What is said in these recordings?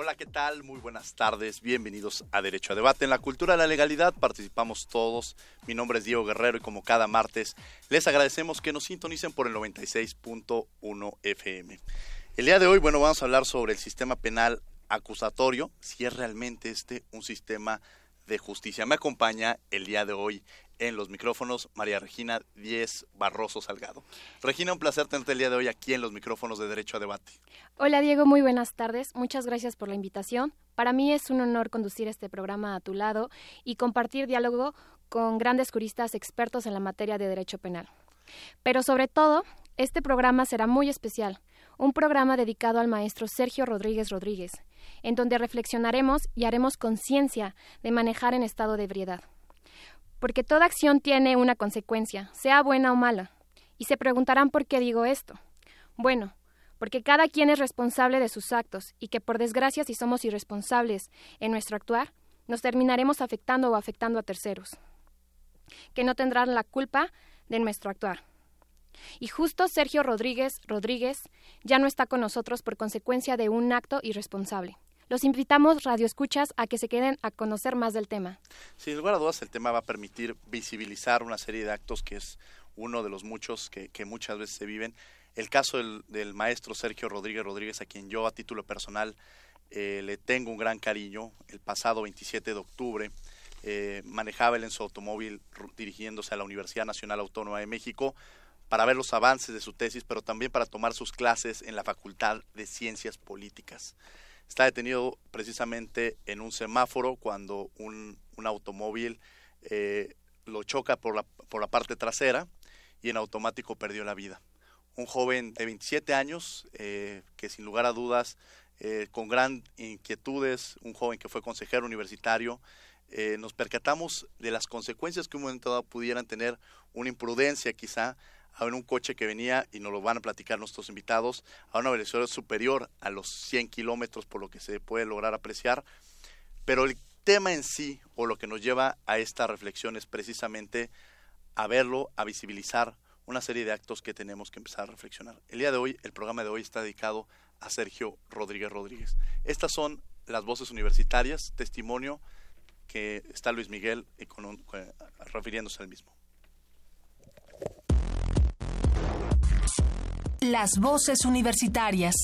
Hola, ¿qué tal? Muy buenas tardes. Bienvenidos a Derecho a Debate. En la cultura de la legalidad participamos todos. Mi nombre es Diego Guerrero y como cada martes les agradecemos que nos sintonicen por el 96.1 FM. El día de hoy, bueno, vamos a hablar sobre el sistema penal acusatorio, si es realmente este un sistema de justicia. Me acompaña el día de hoy en los micrófonos María Regina Diez Barroso Salgado. Regina, un placer tenerte el día de hoy aquí en los micrófonos de Derecho a Debate. Hola Diego, muy buenas tardes. Muchas gracias por la invitación. Para mí es un honor conducir este programa a tu lado y compartir diálogo con grandes juristas expertos en la materia de derecho penal. Pero sobre todo, este programa será muy especial, un programa dedicado al maestro Sergio Rodríguez Rodríguez, en donde reflexionaremos y haremos conciencia de manejar en estado de ebriedad porque toda acción tiene una consecuencia, sea buena o mala. Y se preguntarán por qué digo esto. Bueno, porque cada quien es responsable de sus actos y que por desgracia si somos irresponsables en nuestro actuar, nos terminaremos afectando o afectando a terceros, que no tendrán la culpa de nuestro actuar. Y justo Sergio Rodríguez Rodríguez ya no está con nosotros por consecuencia de un acto irresponsable. Los invitamos, Radio Escuchas, a que se queden a conocer más del tema. Sin lugar a dudas, el tema va a permitir visibilizar una serie de actos que es uno de los muchos que, muchas veces se viven. El caso del, maestro Sergio Rodríguez Rodríguez, a quien yo a título personal eh, le tengo un gran cariño, el pasado 27 de octubre eh, manejaba él en su automóvil dirigiéndose a la Universidad Nacional Autónoma de México para ver los avances de su tesis, pero también para tomar sus clases en la Facultad de Ciencias Políticas. Está detenido precisamente en un semáforo cuando un, automóvil eh, lo choca por la, por la parte trasera y en automático perdió la vida. Un joven de 27 años eh, que sin lugar a dudas, eh, con gran inquietudes, un joven que fue consejero universitario, nos percatamos de las consecuencias que un momento dado pudieran tener una imprudencia quizá a un coche que venía, y nos lo van a platicar nuestros invitados, a una velocidad superior a los 100 kilómetros, por lo que se puede lograr apreciar. Pero el tema en sí, o lo que nos lleva a esta reflexión, es precisamente a verlo, a visibilizar una serie de actos que tenemos que empezar a reflexionar. El día de hoy, el programa de hoy está dedicado a Sergio Rodríguez Rodríguez. Estas son las voces universitarias, testimonio que está Luis Miguel y con refiriéndose al mismo. Las voces universitarias.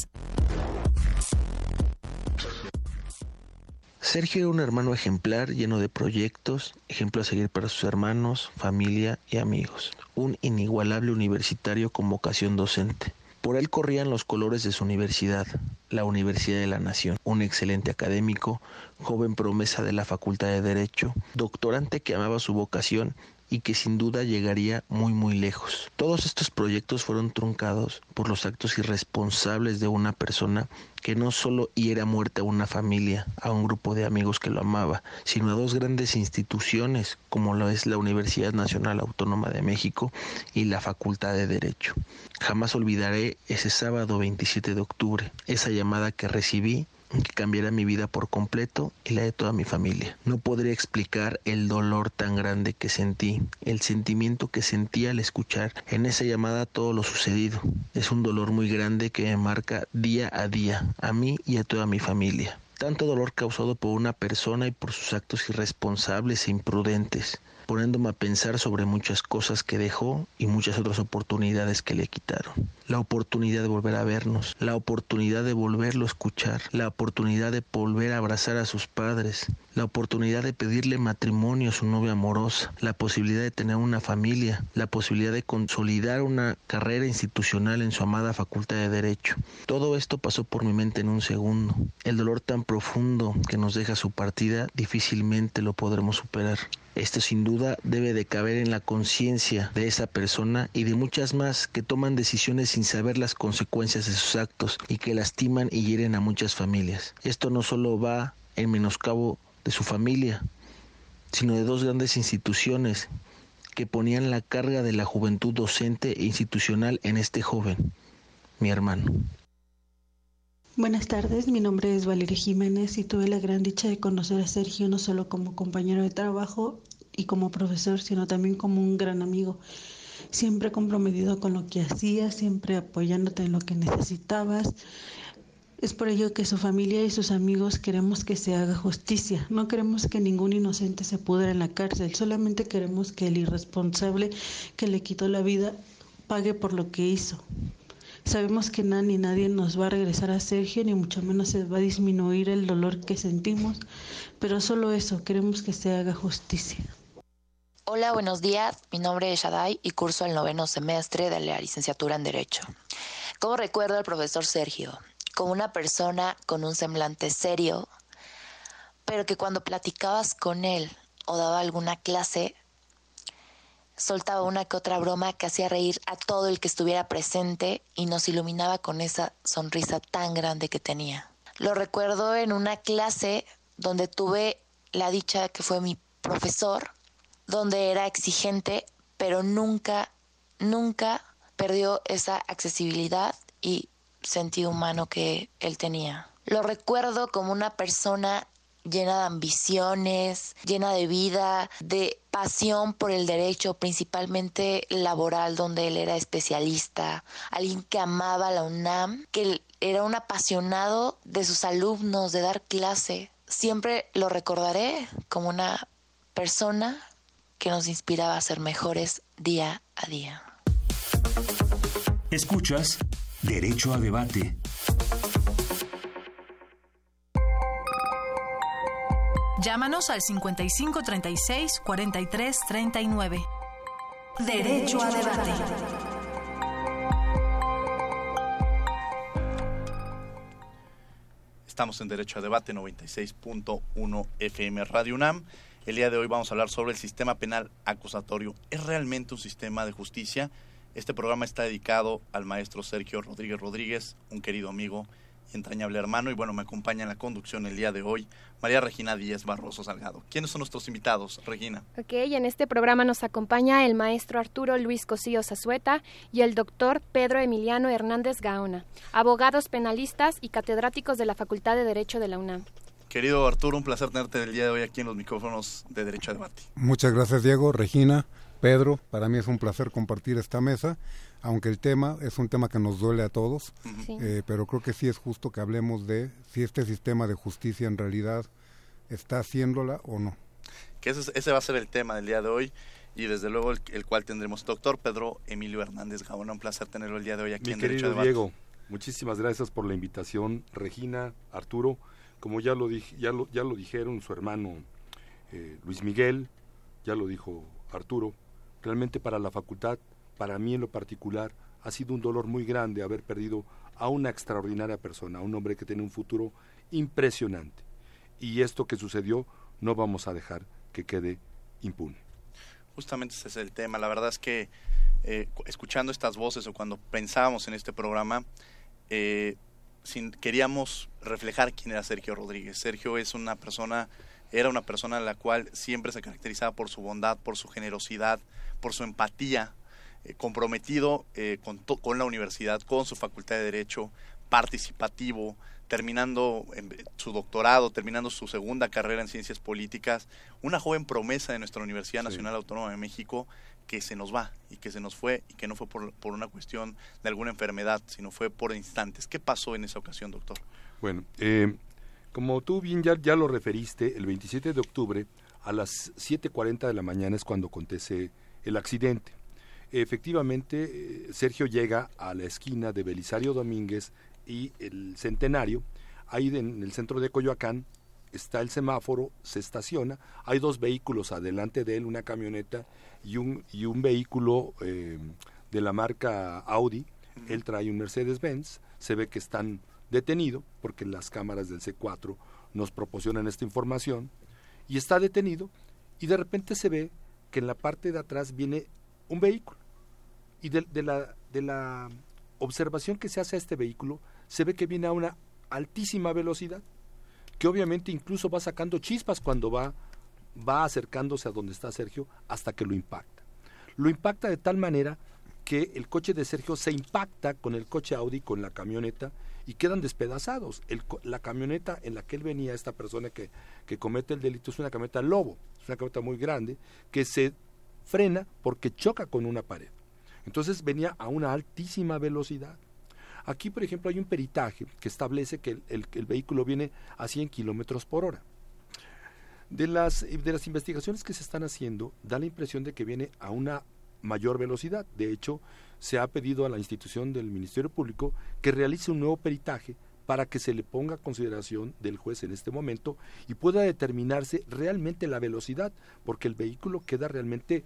Sergio era un hermano ejemplar, lleno de proyectos, ejemplo a seguir para sus hermanos, familia y amigos. Un inigualable universitario con vocación docente. Por él corrían los colores de su universidad, la Universidad de la Nación. Un excelente académico, joven promesa de la Facultad de Derecho, doctorante que amaba su vocación y que sin duda llegaría muy muy lejos. Todos estos proyectos fueron truncados por los actos irresponsables de una persona que no solo hiera a muerte a una familia, a un grupo de amigos que lo amaba, sino a dos grandes instituciones como lo es la Universidad Nacional Autónoma de México y la Facultad de Derecho. Jamás olvidaré ese sábado 27 de octubre, esa llamada que recibí que cambiara mi vida por completo y la de toda mi familia. No podría explicar el dolor tan grande que sentí, el sentimiento que sentí al escuchar en esa llamada todo lo sucedido. Es un dolor muy grande que me marca día a día, a mí y a toda mi familia tanto dolor causado por una persona y por sus actos irresponsables e imprudentes poniéndome a pensar sobre muchas cosas que dejó y muchas otras oportunidades que le quitaron. La oportunidad de volver a vernos, la oportunidad de volverlo a escuchar, la oportunidad de volver a abrazar a sus padres, la oportunidad de pedirle matrimonio a su novia amorosa, la posibilidad de tener una familia, la posibilidad de consolidar una carrera institucional en su amada Facultad de Derecho. Todo esto pasó por mi mente en un segundo. El dolor tan profundo que nos deja su partida difícilmente lo podremos superar. Esto sin duda debe de caber en la conciencia de esa persona y de muchas más que toman decisiones sin saber las consecuencias de sus actos y que lastiman y hieren a muchas familias. Esto no solo va en menoscabo de su familia, sino de dos grandes instituciones que ponían la carga de la juventud docente e institucional en este joven, mi hermano. Buenas tardes, mi nombre es Valeria Jiménez y tuve la gran dicha de conocer a Sergio no solo como compañero de trabajo y como profesor, sino también como un gran amigo. Siempre comprometido con lo que hacía, siempre apoyándote en lo que necesitabas. Es por ello que su familia y sus amigos queremos que se haga justicia. No queremos que ningún inocente se pudra en la cárcel, solamente queremos que el irresponsable que le quitó la vida pague por lo que hizo. Sabemos que nada ni nadie nos va a regresar a Sergio, ni mucho menos se va a disminuir el dolor que sentimos, pero solo eso, queremos que se haga justicia. Hola, buenos días. Mi nombre es Shaday y curso el noveno semestre de la licenciatura en Derecho. ¿Cómo recuerdo al profesor Sergio? Como una persona con un semblante serio, pero que cuando platicabas con él o daba alguna clase, soltaba una que otra broma que hacía reír a todo el que estuviera presente y nos iluminaba con esa sonrisa tan grande que tenía. Lo recuerdo en una clase donde tuve la dicha que fue mi profesor, donde era exigente, pero nunca, nunca perdió esa accesibilidad y sentido humano que él tenía. Lo recuerdo como una persona llena de ambiciones, llena de vida, de pasión por el derecho, principalmente laboral, donde él era especialista, alguien que amaba la UNAM, que era un apasionado de sus alumnos, de dar clase. Siempre lo recordaré como una persona que nos inspiraba a ser mejores día a día. Escuchas Derecho a Debate. Llámanos al 5536 4339. Derecho a debate. Estamos en Derecho a Debate 96.1 FM Radio UNAM. El día de hoy vamos a hablar sobre el sistema penal acusatorio. ¿Es realmente un sistema de justicia? Este programa está dedicado al maestro Sergio Rodríguez Rodríguez, un querido amigo entrañable hermano. Y bueno, me acompaña en la conducción el día de hoy María Regina Díez Barroso Salgado. ¿Quiénes son nuestros invitados, Regina? Ok, en este programa nos acompaña el maestro Arturo Luis Cosío Zazueta y el doctor Pedro Emiliano Hernández Gaona, abogados penalistas y catedráticos de la Facultad de Derecho de la UNAM. Querido Arturo, un placer tenerte el día de hoy aquí en los micrófonos de Derecho a Debate. Muchas gracias, Diego, Regina, Pedro. Para mí es un placer compartir esta mesa aunque el tema es un tema que nos duele a todos, eh, pero creo que sí es justo que hablemos de si este sistema de justicia en realidad está haciéndola o no. Que ese, ese va a ser el tema del día de hoy y desde luego el, cual tendremos doctor Pedro Emilio Hernández Gaona. Un placer tenerlo el día de hoy aquí Mi en querido Derecho a Diego, muchísimas gracias por la invitación. Regina, Arturo, como ya lo, dije, ya lo, ya lo dijeron su hermano eh, Luis Miguel, ya lo dijo Arturo, realmente para la facultad para mí en lo particular, ha sido un dolor muy grande haber perdido a una extraordinaria persona, a un hombre que tiene un futuro impresionante. Y esto que sucedió no vamos a dejar que quede impune. Justamente ese es el tema. La verdad es que eh, escuchando estas voces o cuando pensábamos en este programa, eh, queríamos reflejar quién era Sergio Rodríguez. Sergio es una persona, era una persona la cual siempre se caracterizaba por su bondad, por su generosidad, por su empatía eh, comprometido eh, con, con la universidad, con su facultad de Derecho, participativo, terminando su doctorado, terminando su segunda carrera en ciencias políticas, una joven promesa de nuestra Universidad Nacional Autónoma de México que se nos va y que se nos fue y que no fue por, por, una cuestión de alguna enfermedad, sino fue por instantes. ¿Qué pasó en esa ocasión, doctor? Bueno, eh, Como tú bien ya, ya lo referiste, el 27 de octubre a las 7.40 de la mañana es cuando acontece el accidente. Efectivamente, eh, Sergio llega a la esquina de Belisario Domínguez y el Centenario. Ahí en el centro de Coyoacán está el semáforo, se estaciona. Hay dos vehículos adelante de él, una camioneta y un, y un vehículo eh, de la marca Audi. Él trae un Mercedes-Benz. Se ve que están detenidos porque las cámaras del C4 nos proporcionan esta información. Y está detenido y de repente se ve que en la parte de atrás viene un vehículo. Y de, la, de la observación que se hace a este vehículo, se ve que viene a una altísima velocidad, que obviamente incluso va sacando chispas cuando va, va acercándose a donde está Sergio hasta que lo impacta. Lo impacta de tal manera que el coche de Sergio se impacta con el coche Audi, con la camioneta, y quedan despedazados. la camioneta en la que él venía, esta persona que, que comete el delito, es una camioneta lobo, es una camioneta muy grande, que se frena porque choca con una pared. Entonces venía a una altísima velocidad. Aquí, por ejemplo, hay un peritaje que establece que el, vehículo viene a 100 kilómetros por hora. De las, de las investigaciones que se están haciendo, da la impresión de que viene a una mayor velocidad. De hecho, se ha pedido a la institución del Ministerio Público que realice un nuevo peritaje para que se le ponga a consideración del juez en este momento y pueda determinarse realmente la velocidad, porque el vehículo queda realmente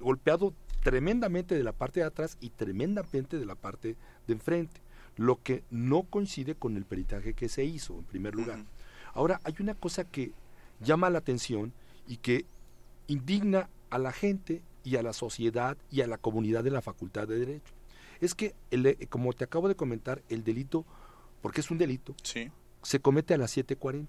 golpeado tremendamente de la parte de atrás y tremendamente de la parte de enfrente, lo que no coincide con el peritaje que se hizo en primer lugar. Ahora, hay una cosa que llama la atención y que indigna a la gente y a la sociedad y a la comunidad de la Facultad de Derecho. Es que, el, como te acabo de comentar, el delito, porque es un delito, se comete a las 7.40.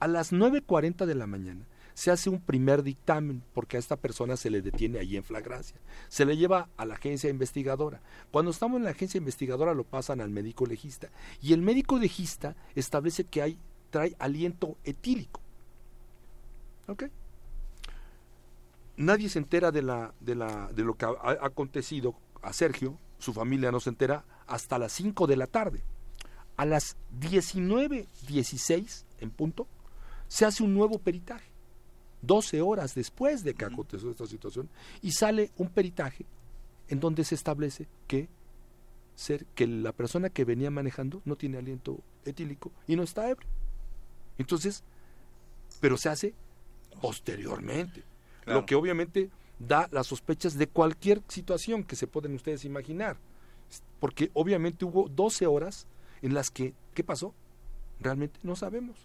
A las 9.40 de la mañana se hace un primer dictamen porque a esta persona se le detiene allí en flagrancia. Se le lleva a la agencia investigadora. Cuando estamos en la agencia investigadora lo pasan al médico legista y el médico legista establece que hay trae aliento etílico. ¿Ok? Nadie se entera de, la, de, la, de lo que ha, acontecido a Sergio, su familia no se entera hasta las 5 de la tarde. A las 19.16 en punto, se hace un nuevo peritaje. 12 horas después de que aconteció esta situación, y sale un peritaje en donde se establece que, ser, que la persona que venía manejando no tiene aliento etílico y no está ebrio. Entonces, pero se hace posteriormente, lo que obviamente da las sospechas de cualquier situación que se pueden ustedes imaginar, porque obviamente hubo 12 horas en las que, ¿qué pasó? Realmente no sabemos.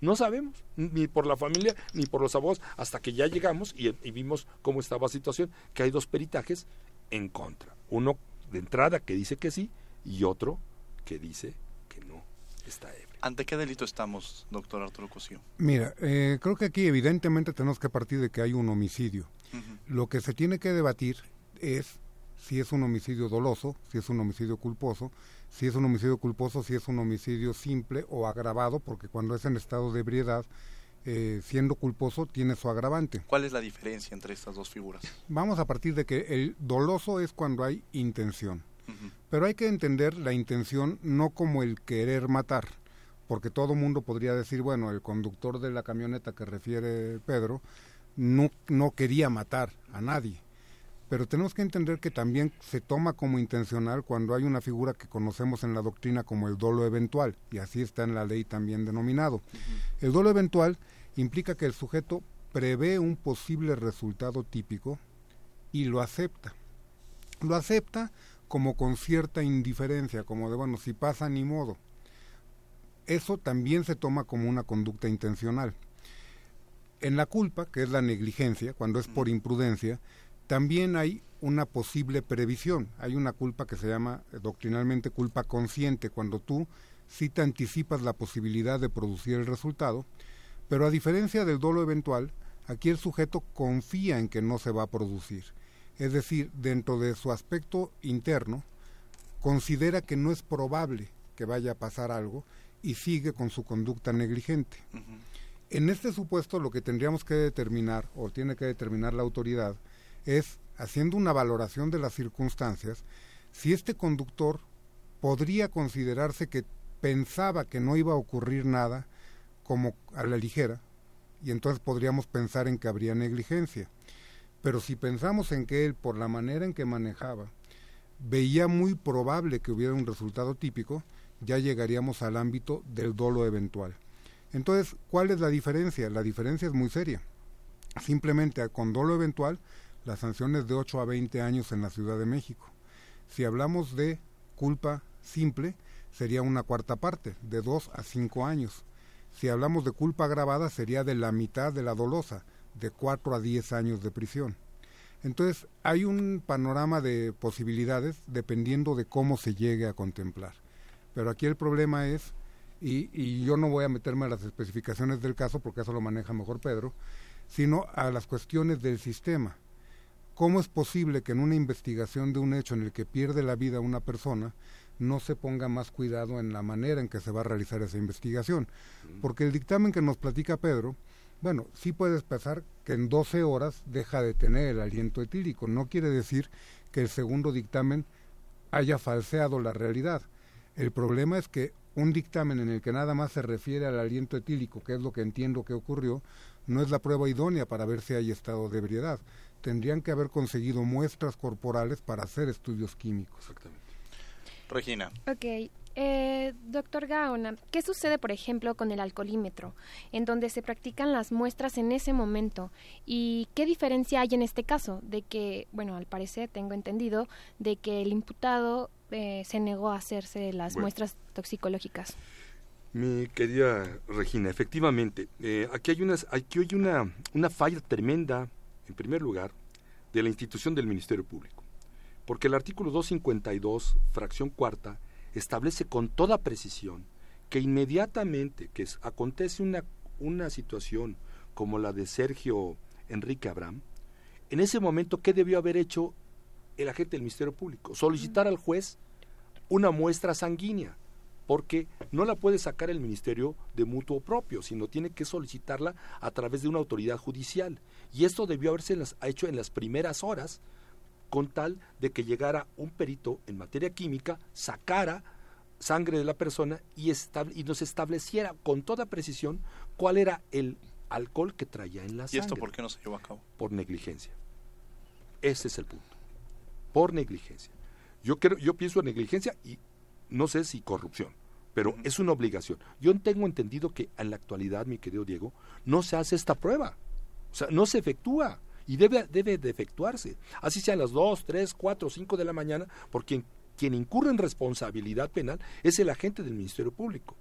No sabemos, ni por la familia, ni por los abogados, hasta que ya llegamos y, vimos cómo estaba la situación, que hay dos peritajes en contra. Uno de entrada que dice que sí y otro que dice que no está ebrio. ¿Ante qué delito estamos, doctor Arturo Cosío? Mira, eh, creo que aquí evidentemente tenemos que partir de que hay un homicidio. Lo que se tiene que debatir es si es un homicidio doloso, si es un homicidio culposo, si es un homicidio culposo, si es un homicidio simple o agravado, porque cuando es en estado de ebriedad, eh, siendo culposo, tiene su agravante. ¿Cuál es la diferencia entre estas dos figuras? Vamos a partir de que el doloso es cuando hay intención, pero hay que entender la intención no como el querer matar, porque todo mundo podría decir, bueno, el conductor de la camioneta que refiere Pedro no, no quería matar a nadie pero tenemos que entender que también se toma como intencional cuando hay una figura que conocemos en la doctrina como el dolo eventual, y así está en la ley también denominado. El dolo eventual implica que el sujeto prevé un posible resultado típico y lo acepta. Lo acepta como con cierta indiferencia, como de, bueno, si pasa ni modo. Eso también se toma como una conducta intencional. En la culpa, que es la negligencia, cuando es por imprudencia, también hay una posible previsión. Hay una culpa que se llama eh, doctrinalmente culpa consciente, cuando tú sí te anticipas la posibilidad de producir el resultado, pero a diferencia del dolo eventual, aquí el sujeto confía en que no se va a producir. Es decir, dentro de su aspecto interno, considera que no es probable que vaya a pasar algo y sigue con su conducta negligente. En este supuesto lo que tendríamos que determinar, o tiene que determinar la autoridad, es, haciendo una valoración de las circunstancias, si este conductor podría considerarse que pensaba que no iba a ocurrir nada como a la ligera, y entonces podríamos pensar en que habría negligencia. Pero si pensamos en que él, por la manera en que manejaba, veía muy probable que hubiera un resultado típico, ya llegaríamos al ámbito del dolo eventual. Entonces, ¿cuál es la diferencia? La diferencia es muy seria. Simplemente con dolo eventual, la sanción es de 8 a 20 años en la Ciudad de México. Si hablamos de culpa simple, sería una cuarta parte, de 2 a 5 años. Si hablamos de culpa agravada, sería de la mitad de la dolosa, de 4 a 10 años de prisión. Entonces, hay un panorama de posibilidades dependiendo de cómo se llegue a contemplar. Pero aquí el problema es, y, y, yo no voy a meterme a las especificaciones del caso porque eso lo maneja mejor Pedro, sino a las cuestiones del sistema. ¿Cómo es posible que en una investigación de un hecho en el que pierde la vida una persona no se ponga más cuidado en la manera en que se va a realizar esa investigación? Porque el dictamen que nos platica Pedro, bueno, sí puedes pensar que en 12 horas deja de tener el aliento etílico. No quiere decir que el segundo dictamen haya falseado la realidad. El problema es que un dictamen en el que nada más se refiere al aliento etílico, que es lo que entiendo que ocurrió, no es la prueba idónea para ver si hay estado de ebriedad tendrían que haber conseguido muestras corporales para hacer estudios químicos. Exactamente. Regina. Ok. Eh, doctor Gaona, ¿qué sucede, por ejemplo, con el alcoholímetro, en donde se practican las muestras en ese momento? ¿Y qué diferencia hay en este caso? De que, bueno, al parecer tengo entendido, de que el imputado eh, se negó a hacerse las muestras toxicológicas. Mi querida Regina, efectivamente, eh, aquí hay, unas, aquí hay una, una falla tremenda en primer lugar, de la institución del Ministerio Público. Porque el artículo 252, fracción cuarta, establece con toda precisión que inmediatamente que acontece una, una situación como la de Sergio Enrique Abraham, en ese momento, ¿qué debió haber hecho el agente del Ministerio Público? Solicitar al juez una muestra sanguínea porque no la puede sacar el ministerio de mutuo propio, sino tiene que solicitarla a través de una autoridad judicial. Y esto debió haberse hecho en las primeras horas, con tal de que llegara un perito en materia química, sacara sangre de la persona y, y nos estableciera con toda precisión cuál era el alcohol que traía en la sangre. ¿Y esto por qué no se llevó a cabo? Por negligencia. Ese es el punto. Por negligencia. Yo, creo, yo pienso en negligencia y no sé si corrupción, pero es una obligación. Yo tengo entendido que en la actualidad, mi querido Diego, no se hace esta prueba. O sea, no se efectúa y debe, debe de efectuarse. Así sean las 2, 3, 4, 5 de la mañana, porque quien, incurre en responsabilidad penal es el agente del Ministerio Público.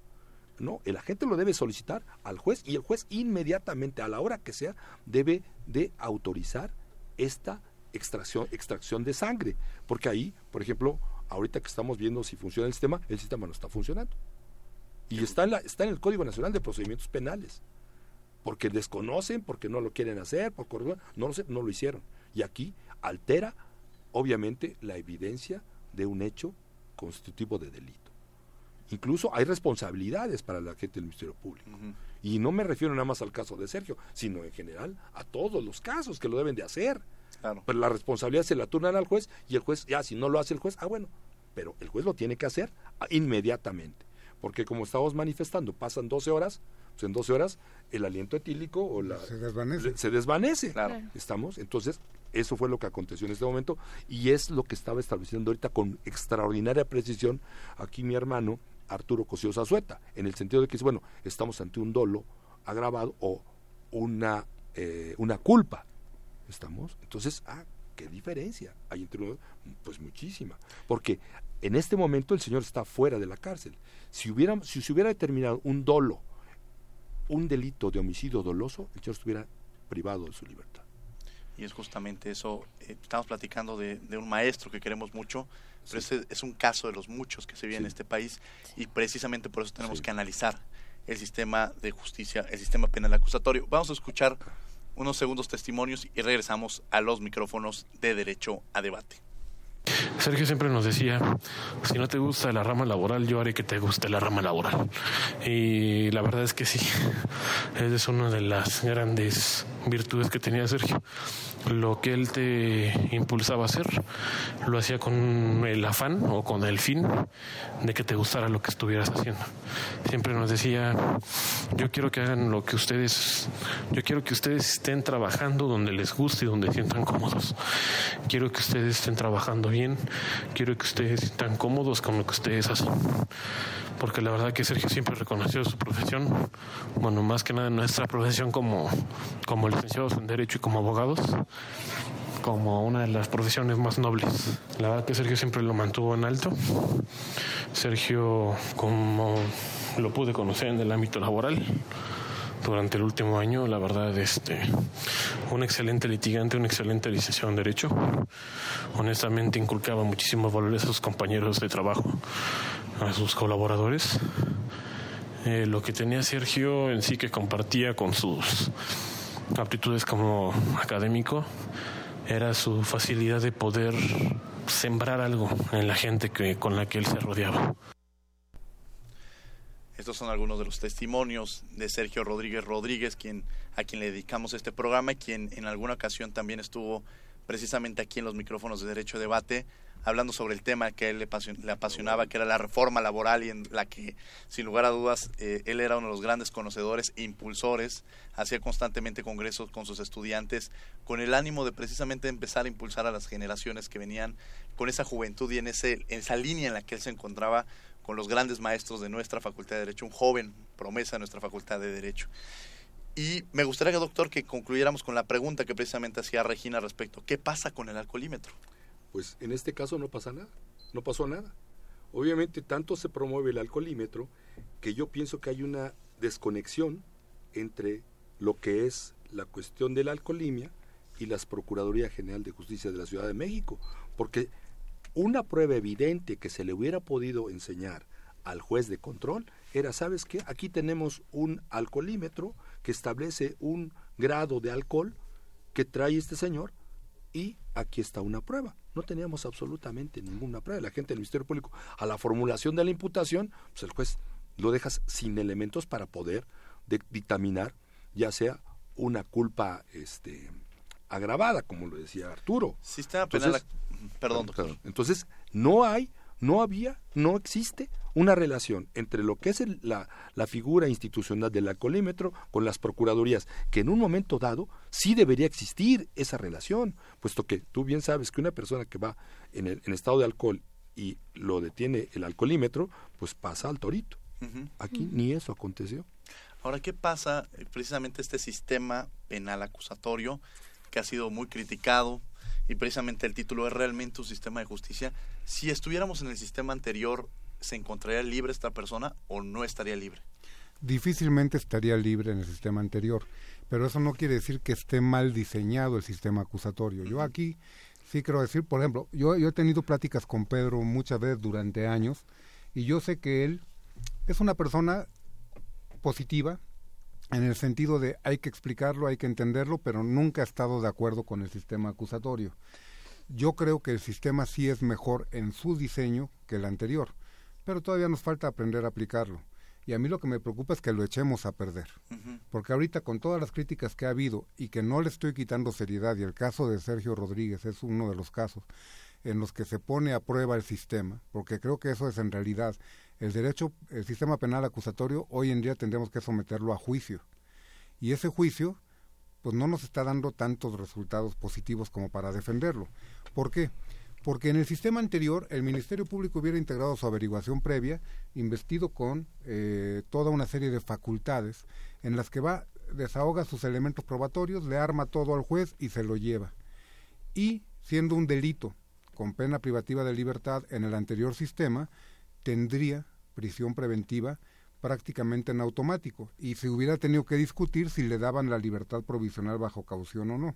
No, el agente lo debe solicitar al juez y el juez inmediatamente, a la hora que sea, debe de autorizar esta extracción, extracción de sangre. Porque ahí, por ejemplo, ahorita que estamos viendo si funciona el sistema, el sistema no está funcionando. Y está en, la, está en el Código Nacional de Procedimientos Penales. Porque desconocen, porque no lo quieren hacer, por no lo, no lo hicieron. Y aquí altera, obviamente, la evidencia de un hecho constitutivo de delito. Incluso hay responsabilidades para la gente del Ministerio Público. Y no me refiero nada más al caso de Sergio, sino en general a todos los casos que lo deben de hacer. Pero la responsabilidad se la turnan al juez y el juez, ya si no lo hace el juez, ah bueno, pero el juez lo tiene que hacer inmediatamente. Porque como estamos manifestando, pasan 12 horas, pues en 12 horas el aliento etílico o la, se desvanece. Se desvanece. Claro. ¿Estamos? Entonces, eso fue lo que aconteció en este momento y es lo que estaba estableciendo ahorita con extraordinaria precisión aquí mi hermano Arturo Cosío Zazueta, en el sentido de que, bueno, estamos ante un dolo agravado o una, eh, una culpa ¿Estamos? Entonces, ah, ¿qué diferencia hay entre uno? Pues muchísima. Porque en este momento el señor está fuera de la cárcel. Si, hubiera, si se hubiera determinado un dolo, un delito de homicidio doloso, el señor estuviera privado de su libertad. Y es justamente eso, eh, estamos platicando de, un maestro que queremos mucho, pero ese es un caso de los muchos que se vive en este país y precisamente por eso tenemos que analizar el sistema de justicia, el sistema penal acusatorio. Vamos a escuchar unos segundos testimonios y regresamos a los micrófonos de derecho a debate. Sergio siempre nos decía, si no te gusta la rama laboral, yo haré que te guste la rama laboral. Y la verdad es que sí, es una de las grandes virtudes que tenía Sergio lo que él te impulsaba a hacer, lo hacía con el afán o con el fin de que te gustara lo que estuvieras haciendo. Siempre nos decía, yo quiero que hagan lo que ustedes, yo quiero que ustedes estén trabajando donde les guste y donde sientan cómodos. Quiero que ustedes estén trabajando bien, quiero que ustedes estén cómodos con lo que ustedes hacen. Porque la verdad que Sergio siempre reconoció su profesión, bueno, más que nada nuestra profesión como, como licenciados en Derecho y como abogados, como una de las profesiones más nobles. La verdad que Sergio siempre lo mantuvo en alto. Sergio, como lo pude conocer en el ámbito laboral durante el último año, la verdad, este, un excelente litigante, un excelente licenciado en Derecho. Honestamente, inculcaba muchísimos valores a sus compañeros de trabajo, a sus colaboradores. Eh, lo que tenía Sergio en sí que compartía con sus aptitudes como académico era su facilidad de poder sembrar algo en la gente que, con la que él se rodeaba. Estos son algunos de los testimonios de Sergio Rodríguez Rodríguez, quien, a quien le dedicamos este programa y quien en alguna ocasión también estuvo precisamente aquí en los micrófonos de Derecho Debate hablando sobre el tema que a él le, apasionaba, que era la reforma laboral y en la que, sin lugar a dudas, eh, él era uno de los grandes conocedores e impulsores, hacía constantemente congresos con sus estudiantes, con el ánimo de precisamente empezar a impulsar a las generaciones que venían con esa juventud y en, ese, en esa línea en la que él se encontraba con los grandes maestros de nuestra Facultad de Derecho, un joven promesa de nuestra Facultad de Derecho. Y me gustaría, doctor, que concluyéramos con la pregunta que precisamente hacía Regina respecto, ¿qué pasa con el alcoholímetro? Pues en este caso no pasa nada, no pasó nada. Obviamente tanto se promueve el alcoholímetro que yo pienso que hay una desconexión entre lo que es la cuestión de la alcoholimia y las Procuraduría General de Justicia de la Ciudad de México, porque una prueba evidente que se le hubiera podido enseñar al juez de control era, ¿sabes qué? Aquí tenemos un alcoholímetro que establece un grado de alcohol que trae este señor y aquí está una prueba. No teníamos absolutamente ninguna prueba. La gente del Ministerio Público, a la formulación de la imputación, pues el juez lo dejas sin elementos para poder dictaminar ya sea una culpa este agravada, como lo decía Arturo. Sistema penal. perdón, perdón. Entonces, no hay, no había, no existe una relación entre lo que es la, la, figura institucional del alcoholímetro con las procuradurías, que en un momento dado sí debería existir esa relación, puesto que tú bien sabes que una persona que va en, el, en estado de alcohol y lo detiene el alcoholímetro, pues pasa al torito. Aquí ni eso aconteció. Ahora, ¿qué pasa eh, precisamente este sistema penal acusatorio que ha sido muy criticado y precisamente el título es realmente un sistema de justicia? Si estuviéramos en el sistema anterior, ¿se encontraría libre esta persona o no estaría libre? Difícilmente estaría libre en el sistema anterior, pero eso no quiere decir que esté mal diseñado el sistema acusatorio. Yo aquí sí quiero decir, por ejemplo, yo, yo he tenido pláticas con Pedro muchas veces durante años y yo sé que él es una persona positiva, en el sentido de hay que explicarlo, hay que entenderlo, pero nunca ha estado de acuerdo con el sistema acusatorio. Yo creo que el sistema sí es mejor en su diseño que el anterior pero todavía nos falta aprender a aplicarlo. Y a mí lo que me preocupa es que lo echemos a perder. Porque ahorita con todas las críticas que ha habido y que no le estoy quitando seriedad, y el caso de Sergio Rodríguez es uno de los casos en los que se pone a prueba el sistema, porque creo que eso es en realidad el derecho, el sistema penal acusatorio, hoy en día tendremos que someterlo a juicio. Y ese juicio, pues no nos está dando tantos resultados positivos como para defenderlo. ¿Por qué? porque en el sistema anterior el Ministerio Público hubiera integrado su averiguación previa, investido con eh, toda una serie de facultades en las que va, desahoga sus elementos probatorios, le arma todo al juez y se lo lleva. Y siendo un delito con pena privativa de libertad en el anterior sistema, tendría prisión preventiva prácticamente en automático y se hubiera tenido que discutir si le daban la libertad provisional bajo caución o no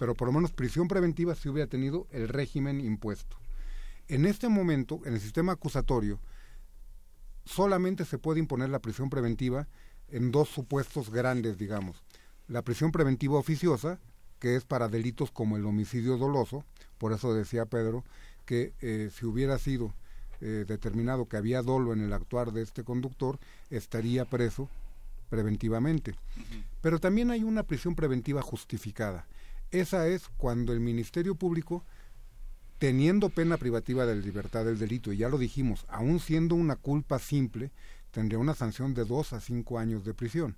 pero por lo menos prisión preventiva sí hubiera tenido el régimen impuesto. En este momento, en el sistema acusatorio, solamente se puede imponer la prisión preventiva en dos supuestos grandes, digamos. La prisión preventiva oficiosa, que es para delitos como el homicidio doloso, por eso decía Pedro que eh, si hubiera sido eh, determinado que había dolo en el actuar de este conductor, estaría preso preventivamente. Pero también hay una prisión preventiva justificada. Esa es cuando el Ministerio Público, teniendo pena privativa de libertad del delito, y ya lo dijimos, aún siendo una culpa simple, tendría una sanción de dos a cinco años de prisión.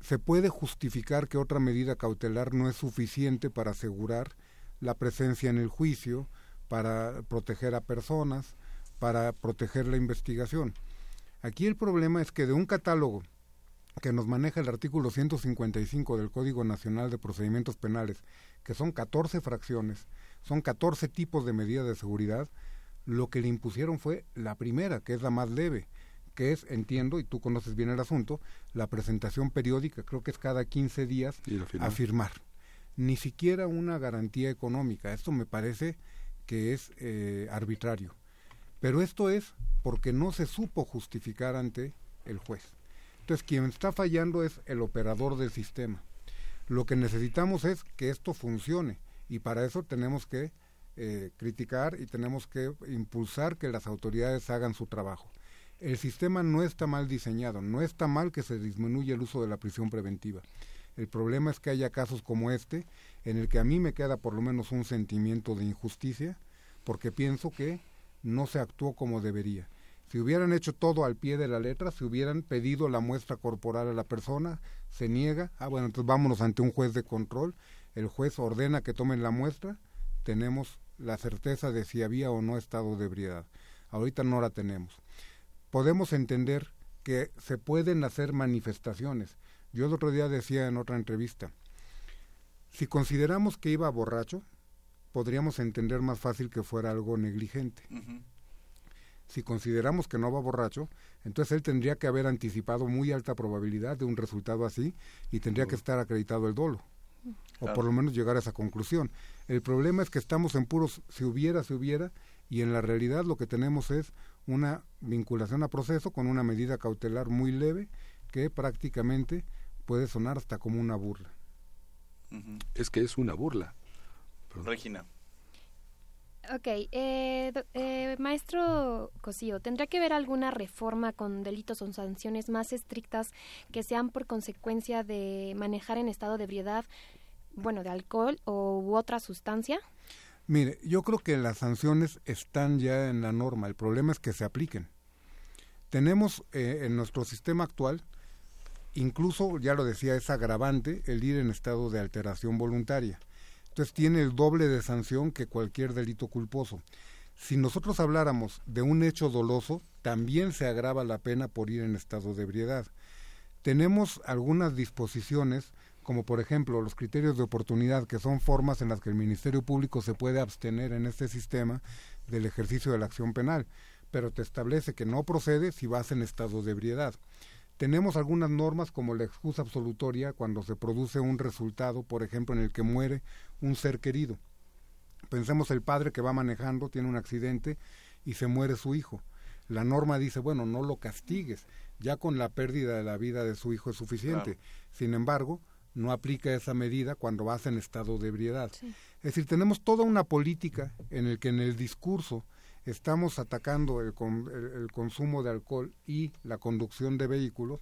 Se puede justificar que otra medida cautelar no es suficiente para asegurar la presencia en el juicio, para proteger a personas, para proteger la investigación. Aquí el problema es que de un catálogo que nos maneja el artículo 155 del Código Nacional de Procedimientos Penales, que son 14 fracciones, son 14 tipos de medidas de seguridad, lo que le impusieron fue la primera, que es la más leve, que es, entiendo, y tú conoces bien el asunto, la presentación periódica, creo que es cada 15 días, a firmar. Ni siquiera una garantía económica. Esto me parece que es eh, arbitrario. Pero esto es porque no se supo justificar ante el juez. Entonces, quien está fallando es el operador del sistema. Lo que necesitamos es que esto funcione y para eso tenemos que eh, criticar y tenemos que impulsar que las autoridades hagan su trabajo. El sistema no está mal diseñado, no está mal que se disminuya el uso de la prisión preventiva. El problema es que haya casos como este, en el que a mí me queda por lo menos un sentimiento de injusticia, porque pienso que no se actuó como debería. Si hubieran hecho todo al pie de la letra, si hubieran pedido la muestra corporal a la persona, se niega, ah bueno, entonces vámonos ante un juez de control, el juez ordena que tomen la muestra, tenemos la certeza de si había o no estado de ebriedad. Ahorita no la tenemos. Podemos entender que se pueden hacer manifestaciones. Yo el otro día decía en otra entrevista, si consideramos que iba borracho, podríamos entender más fácil que fuera algo negligente si consideramos que no va borracho, entonces él tendría que haber anticipado muy alta probabilidad de un resultado así y tendría que estar acreditado el dolo. O por lo menos llegar a esa conclusión. El problema es que estamos en puros si hubiera, si hubiera, y en la realidad lo que tenemos es una vinculación a proceso con una medida cautelar muy leve que prácticamente puede sonar hasta como una burla. Es que es una burla. Regina. Ok, eh, eh, maestro Cosío, ¿tendrá que ver alguna reforma con delitos o sanciones más estrictas que sean por consecuencia de manejar en estado de ebriedad, bueno, de alcohol o, u otra sustancia? Mire, yo creo que las sanciones están ya en la norma, el problema es que se apliquen. Tenemos eh, en nuestro sistema actual, incluso, ya lo decía, es agravante el ir en estado de alteración voluntaria entonces tiene el doble de sanción que cualquier delito culposo. Si nosotros habláramos de un hecho doloso, también se agrava la pena por ir en estado de ebriedad. Tenemos algunas disposiciones, como por ejemplo los criterios de oportunidad, que son formas en las que el Ministerio Público se puede abstener en este sistema del ejercicio de la acción penal, pero te establece que no procede si vas en estado de ebriedad. Tenemos algunas normas como la excusa absolutoria cuando se produce un resultado, por ejemplo, en el que muere un ser querido. Pensemos el padre que va manejando, tiene un accidente y se muere su hijo. La norma dice, bueno, no lo castigues, ya con la pérdida de la vida de su hijo es suficiente. Sin embargo, no aplica esa medida cuando vas en estado de ebriedad. Es decir, tenemos toda una política en el que en el discurso estamos atacando el, el, consumo de alcohol y la conducción de vehículos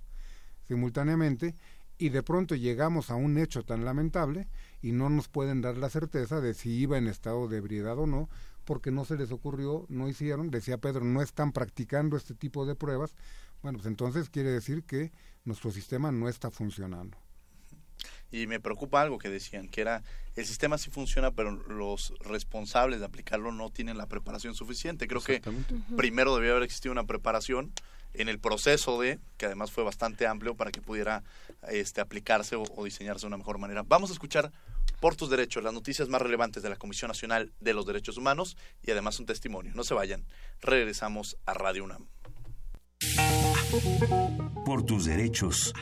simultáneamente y de pronto llegamos a un hecho tan lamentable y no nos pueden dar la certeza de si iba en estado de ebriedad o no, porque no se les ocurrió, no hicieron, decía Pedro, no están practicando este tipo de pruebas, bueno, pues entonces quiere decir que nuestro sistema no está funcionando y me preocupa algo que decían, que era el sistema sí funciona, pero los responsables de aplicarlo no tienen la preparación suficiente. Creo que primero debió haber existido una preparación en el proceso de, que además fue bastante amplio para que pudiera este, aplicarse o, o diseñarse de una mejor manera. Vamos a escuchar por tus derechos, las noticias más relevantes de la Comisión Nacional de los Derechos Humanos y además un testimonio. No se vayan, regresamos a Radio UNAM. Por tus derechos.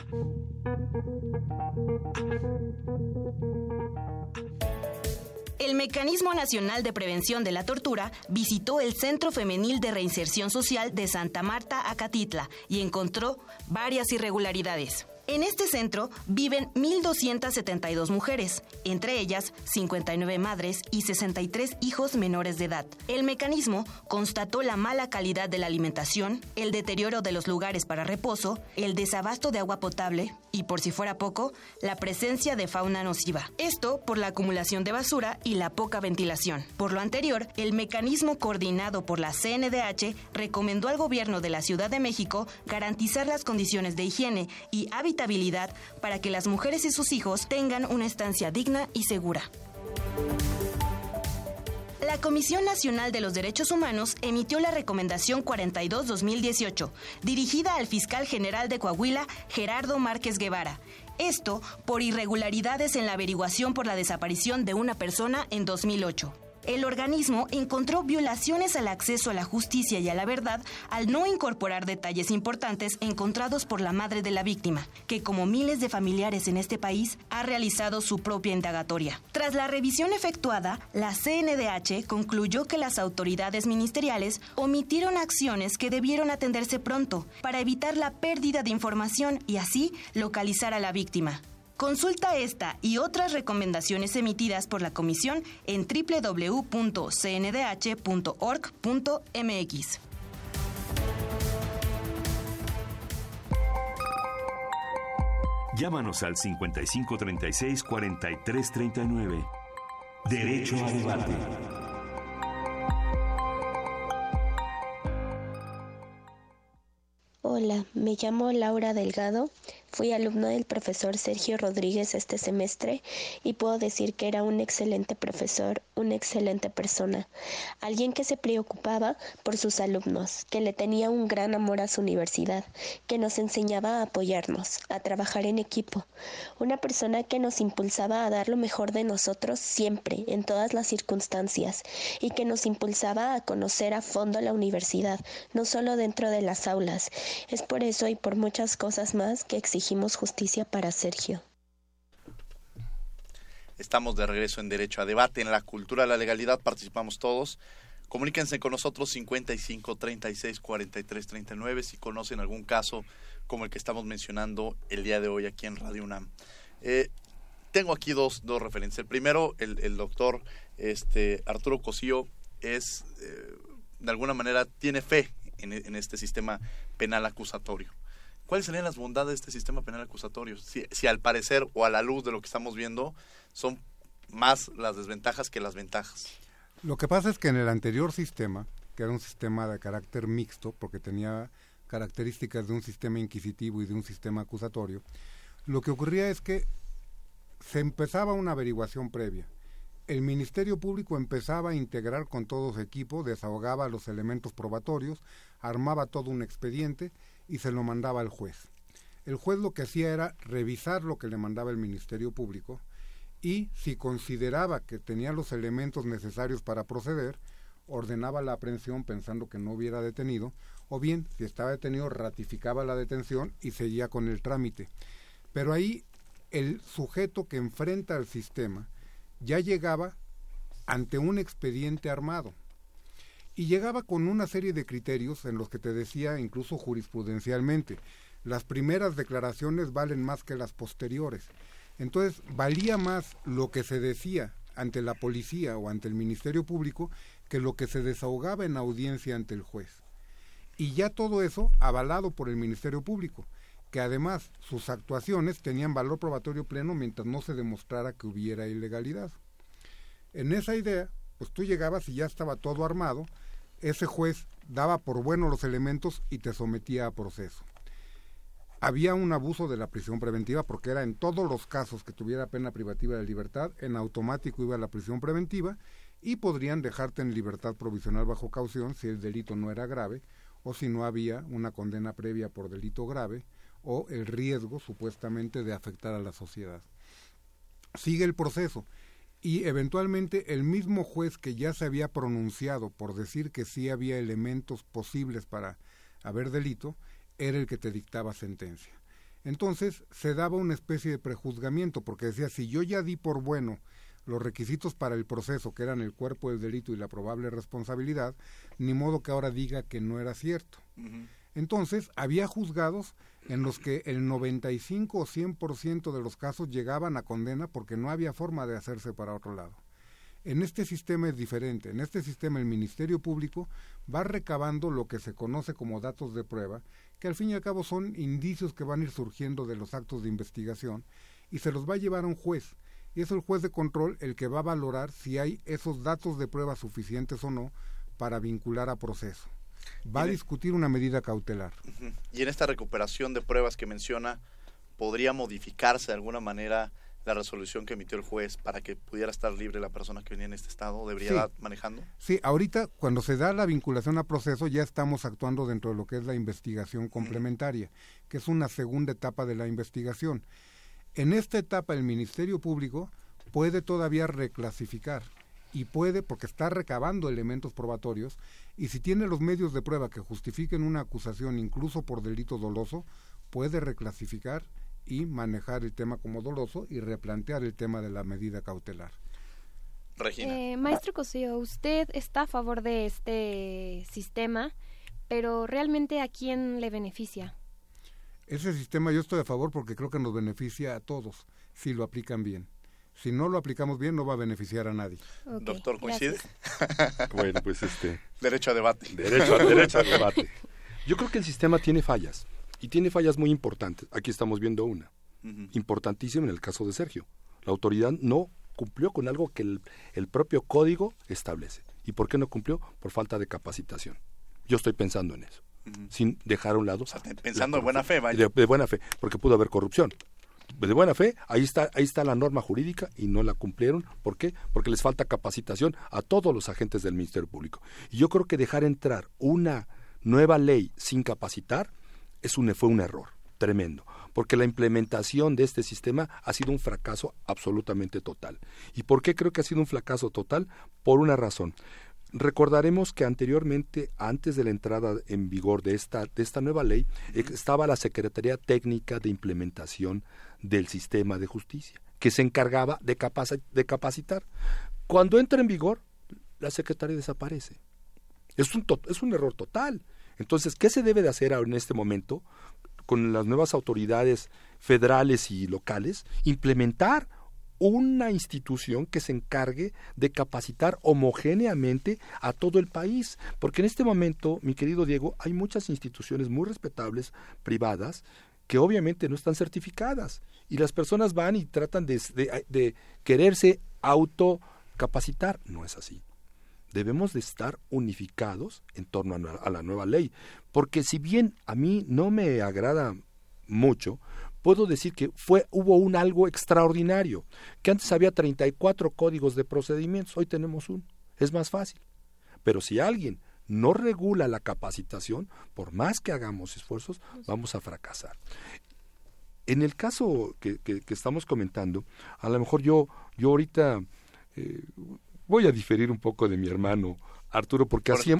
El Mecanismo Nacional de Prevención de la Tortura visitó el Centro Femenil de Reinserción Social de Santa Marta, Acatitla, y encontró varias irregularidades. En este centro viven 1.272 mujeres, entre ellas 59 madres y 63 hijos menores de edad. El mecanismo constató la mala calidad de la alimentación, el deterioro de los lugares para reposo, el desabasto de agua potable y, por si fuera poco, la presencia de fauna nociva. Esto por la acumulación de basura y la poca ventilación. Por lo anterior, el mecanismo coordinado por la CNDH recomendó al gobierno de la Ciudad de México garantizar las condiciones de higiene y para que las mujeres y sus hijos tengan una estancia digna y segura. La Comisión Nacional de los Derechos Humanos emitió la Recomendación 42-2018, dirigida al fiscal general de Coahuila, Gerardo Márquez Guevara. Esto por irregularidades en la averiguación por la desaparición de una persona en 2008 el organismo encontró violaciones al acceso a la justicia y a la verdad al no incorporar detalles importantes encontrados por la madre de la víctima, que como miles de familiares en este país ha realizado su propia indagatoria. Tras la revisión efectuada, la CNDH concluyó que las autoridades ministeriales omitieron acciones que debieron atenderse pronto para evitar la pérdida de información y así localizar a la víctima. Consulta esta y otras recomendaciones emitidas por la Comisión en www.cndh.org.mx. Llámanos al 5536 4339. Derecho a debate. Hola, me llamo Laura Delgado Fui alumno del profesor Sergio Rodríguez este semestre y puedo decir que era un excelente profesor, una excelente persona, alguien que se preocupaba por sus alumnos, que le tenía un gran amor a su universidad, que nos enseñaba a apoyarnos, a trabajar en equipo, una persona que nos impulsaba a dar lo mejor de nosotros siempre, en todas las circunstancias, y que nos impulsaba a conocer a fondo la universidad, no solo dentro de las aulas. Es por eso y por muchas cosas más que exigimos justicia para Sergio. Estamos de regreso en Derecho a Debate. En la cultura de la legalidad participamos todos. Comuníquense con nosotros 55 36 43 39 si conocen algún caso como el que estamos mencionando el día de hoy aquí en Radio UNAM. Eh, tengo aquí dos, dos referencias. El primero, el, doctor este, Arturo Cosío es, eh, de alguna manera, tiene fe en este sistema penal acusatorio. ¿Cuáles serían las bondades de este sistema penal acusatorio? Si, al parecer o a la luz de lo que estamos viendo son más las desventajas que las ventajas. Lo que pasa es que en el anterior sistema, que era un sistema de carácter mixto, porque tenía características de un sistema inquisitivo y de un sistema acusatorio, lo que ocurría es que se empezaba una averiguación previa. El Ministerio Público empezaba a integrar con todo su equipo, desahogaba los elementos probatorios, armaba todo un expediente y se lo mandaba al juez. El juez lo que hacía era revisar lo que le mandaba el Ministerio Público y si consideraba que tenía los elementos necesarios para proceder, ordenaba la aprehensión pensando que no hubiera detenido, o bien, si estaba detenido, ratificaba la detención y seguía con el trámite. Pero ahí el sujeto que enfrenta al sistema ya llegaba ante un expediente armado, y llegaba con una serie de criterios en los que te decía incluso jurisprudencialmente, las primeras declaraciones valen más que las posteriores. Entonces, valía más lo que se decía ante la policía o ante el Ministerio Público que lo que se desahogaba en audiencia ante el juez. Y ya todo eso avalado por el Ministerio Público, que además sus actuaciones tenían valor probatorio pleno mientras no se demostrara que hubiera ilegalidad. En esa idea, pues tú llegabas y ya estaba todo armado, ese juez daba por bueno los elementos y te sometía a proceso. Había un abuso de la prisión preventiva porque era en todos los casos que tuviera pena privativa de libertad, en automático iba a la prisión preventiva y podrían dejarte en libertad provisional bajo caución si el delito no era grave o si no había una condena previa por delito grave o el riesgo supuestamente de afectar a la sociedad. Sigue el proceso y eventualmente el mismo juez que ya se había pronunciado por decir que sí había elementos posibles para haber delito, era el que te dictaba sentencia. Entonces se daba una especie de prejuzgamiento, porque decía, si yo ya di por bueno los requisitos para el proceso, que eran el cuerpo del delito y la probable responsabilidad, ni modo que ahora diga que no era cierto. Entonces, había juzgados en los que el 95 o 100% de los casos llegaban a condena porque no había forma de hacerse para otro lado. En este sistema es diferente. En este sistema el Ministerio Público va recabando lo que se conoce como datos de prueba, que al fin y al cabo son indicios que van a ir surgiendo de los actos de investigación, y se los va a llevar a un juez. Y es el juez de control el que va a valorar si hay esos datos de prueba suficientes o no para vincular a proceso. Va a discutir una medida cautelar. Y en esta recuperación de pruebas que menciona, ¿podría modificarse de alguna manera la resolución que emitió el juez para que pudiera estar libre la persona que venía en este estado? ¿Debería manejando? Sí, ahorita cuando se da la vinculación a proceso ya estamos actuando dentro de lo que es la investigación complementaria, que es una segunda etapa de la investigación. En esta etapa el Ministerio Público puede todavía reclasificar y puede, porque está recabando elementos probatorios, y si tiene los medios de prueba que justifiquen una acusación incluso por delito doloso, puede reclasificar y manejar el tema como doloso y replantear el tema de la medida cautelar. Regina. Eh, maestro Cosío, usted está a favor de este sistema, pero realmente ¿a quién le beneficia? Ese sistema yo estoy a favor porque creo que nos beneficia a todos si lo aplican bien si no lo aplicamos bien no va a beneficiar a nadie. Doctor, ¿coincide? bueno, pues este... Derecho a debate. Derecho a, derecho a debate. Yo creo que el sistema tiene fallas, y tiene fallas muy importantes. Aquí estamos viendo una, importantísima en el caso de Sergio. La autoridad no cumplió con algo que el, propio código establece. ¿Y por qué no cumplió? Por falta de capacitación. Yo estoy pensando en eso, sin dejar a un lado... pensando de buena fe, vaya. de buena fe, porque pudo haber corrupción de buena fe, ahí está, ahí está la norma jurídica y no la cumplieron. ¿Por qué? Porque les falta capacitación a todos los agentes del Ministerio Público. Y yo creo que dejar entrar una nueva ley sin capacitar es un, fue un error tremendo, porque la implementación de este sistema ha sido un fracaso absolutamente total. ¿Y por qué creo que ha sido un fracaso total? Por una razón. Recordaremos que anteriormente, antes de la entrada en vigor de esta, de esta nueva ley, estaba la Secretaría Técnica de Implementación del Sistema de Justicia, que se encargaba de, de capacitar. Cuando entra en vigor, la Secretaría desaparece. Es un, es un error total. Entonces, ¿qué se debe de hacer ahora en este momento con las nuevas autoridades federales y locales? Implementar una institución que se encargue de capacitar homogéneamente a todo el país. Porque en este momento, mi querido Diego, hay muchas instituciones muy respetables, privadas, que obviamente no están certificadas. Y las personas van y tratan de, quererse autocapacitar. No es así. Debemos de estar unificados en torno a la nueva ley. Porque si bien a mí no me agrada mucho, puedo decir que fue, hubo un algo extraordinario, que antes había 34 códigos de procedimientos, hoy tenemos uno, es más fácil. Pero si alguien no regula la capacitación, por más que hagamos esfuerzos, vamos a fracasar. En el caso que, estamos comentando, a lo mejor yo, yo ahorita eh, voy a diferir un poco de mi hermano Arturo, porque así,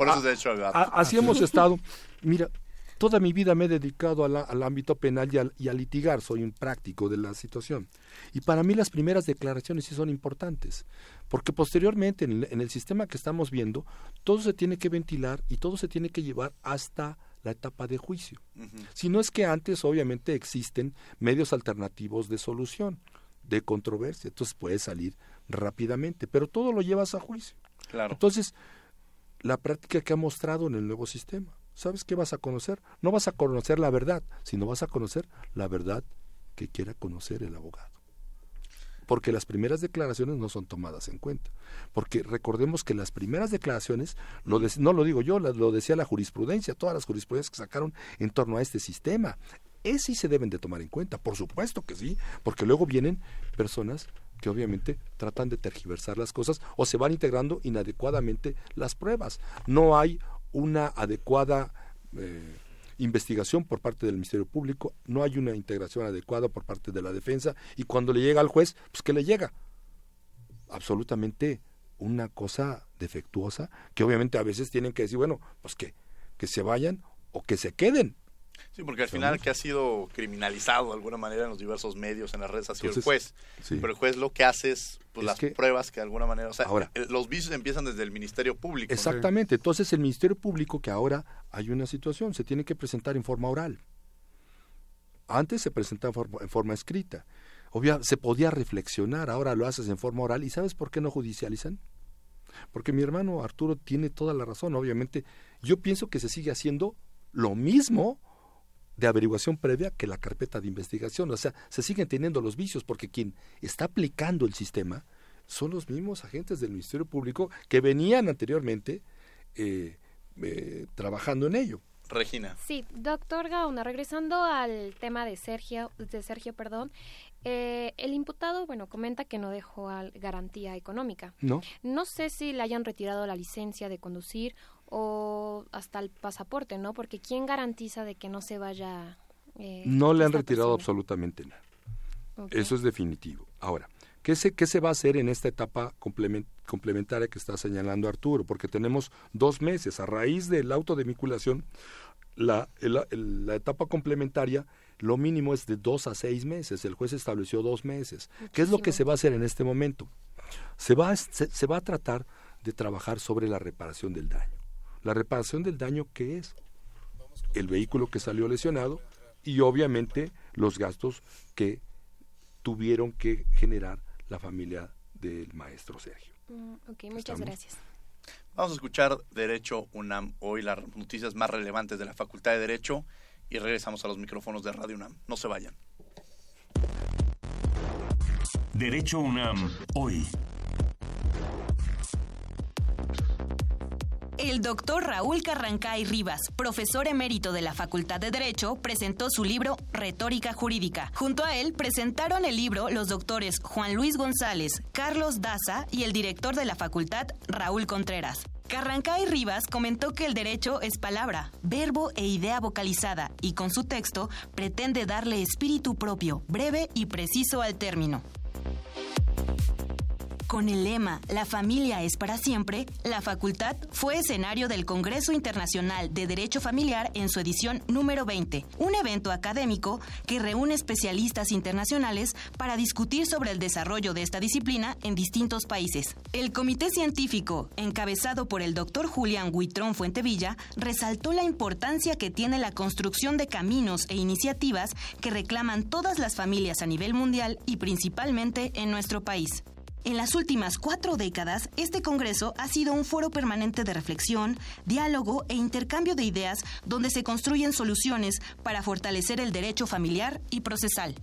así hemos estado. Mira, Toda mi vida me he dedicado al ámbito penal y a, litigar, soy un práctico de la situación. Y para mí las primeras declaraciones sí son importantes, porque posteriormente en el, sistema que estamos viendo, todo se tiene que ventilar y todo se tiene que llevar hasta la etapa de juicio. Si no es que antes obviamente existen medios alternativos de solución, de controversia, entonces puede salir rápidamente, pero todo lo llevas a juicio. Claro. Entonces, la práctica que ha mostrado en el nuevo sistema. ¿Sabes qué vas a conocer? No vas a conocer la verdad, sino vas a conocer la verdad que quiera conocer el abogado. Porque las primeras declaraciones no son tomadas en cuenta. Porque recordemos que las primeras declaraciones, no lo digo yo, lo decía la jurisprudencia, todas las jurisprudencias que sacaron en torno a este sistema. Es sí se deben de tomar en cuenta, por supuesto que sí, porque luego vienen personas que obviamente tratan de tergiversar las cosas o se van integrando inadecuadamente las pruebas. No hay una adecuada eh, investigación por parte del Ministerio Público, no hay una integración adecuada por parte de la defensa y cuando le llega al juez, pues ¿qué le llega? Absolutamente una cosa defectuosa que obviamente a veces tienen que decir, bueno, pues que, que se vayan o que se queden. Sí, porque al final que ha sido criminalizado de alguna manera en los diversos medios, en las redes, ha sido el juez. Pero el juez lo que hace es pues, las pruebas que de alguna manera... O sea, ahora, los vicios empiezan desde el Ministerio Público. Exactamente. Entonces el Ministerio Público, que ahora hay una situación, se tiene que presentar en forma oral. Antes se presentaba en forma, escrita. Obvio, se podía reflexionar, ahora lo haces en forma oral. ¿Y sabes por qué no judicializan? Porque mi hermano Arturo tiene toda la razón. Obviamente, yo pienso que se sigue haciendo lo mismo de averiguación previa que la carpeta de investigación. O sea, se siguen teniendo los vicios porque quien está aplicando el sistema son los mismos agentes del Ministerio Público que venían anteriormente eh, eh, trabajando en ello. Regina. Sí, doctor Gauna, regresando al tema de Sergio, de Sergio, perdón, eh, el imputado, bueno, comenta que no dejó garantía económica. No. No sé si le hayan retirado la licencia de conducir o hasta el pasaporte, ¿no? Porque ¿quién garantiza de que no se vaya? Eh, no le han retirado absolutamente nada. Eso es definitivo. Ahora, ¿qué se, ¿qué se va a hacer en esta etapa complementaria que está señalando Arturo? Porque tenemos dos meses. A raíz de la autodemiculación, la, la etapa complementaria, lo mínimo es de dos a seis meses. El juez estableció dos meses. ¿Qué es lo que se va a hacer en este momento? Se va, se va a tratar de trabajar sobre la reparación del daño. La reparación del daño, ¿qué es? El vehículo que salió lesionado y obviamente los gastos que tuvieron que generar la familia del maestro Sergio. Mm, ok, muchas gracias. Vamos a escuchar Derecho UNAM hoy, las noticias más relevantes de la Facultad de Derecho y regresamos a los micrófonos de Radio UNAM. No se vayan. Derecho UNAM hoy. El doctor Raúl Carrancay Rivas, profesor emérito de la Facultad de Derecho, presentó su libro Retórica Jurídica. Junto a él presentaron el libro los doctores Juan Luis González, Carlos Daza y el director de la facultad, Raúl Contreras. Carrancay Rivas comentó que el derecho es palabra, verbo e idea vocalizada y con su texto pretende darle espíritu propio, breve y preciso al término. Con el lema La familia es para siempre, la facultad fue escenario del Congreso Internacional de Derecho Familiar en su edición número 20, un evento académico que reúne especialistas internacionales para discutir sobre el desarrollo de esta disciplina en distintos países. El comité científico, encabezado por el doctor Julián Huitrón Fuentevilla, resaltó la importancia que tiene la construcción de caminos e iniciativas que reclaman todas las familias a nivel mundial y principalmente en nuestro país. En las últimas cuatro décadas, este Congreso ha sido un foro permanente de reflexión, diálogo e intercambio de ideas donde se construyen soluciones para fortalecer el derecho familiar y procesal.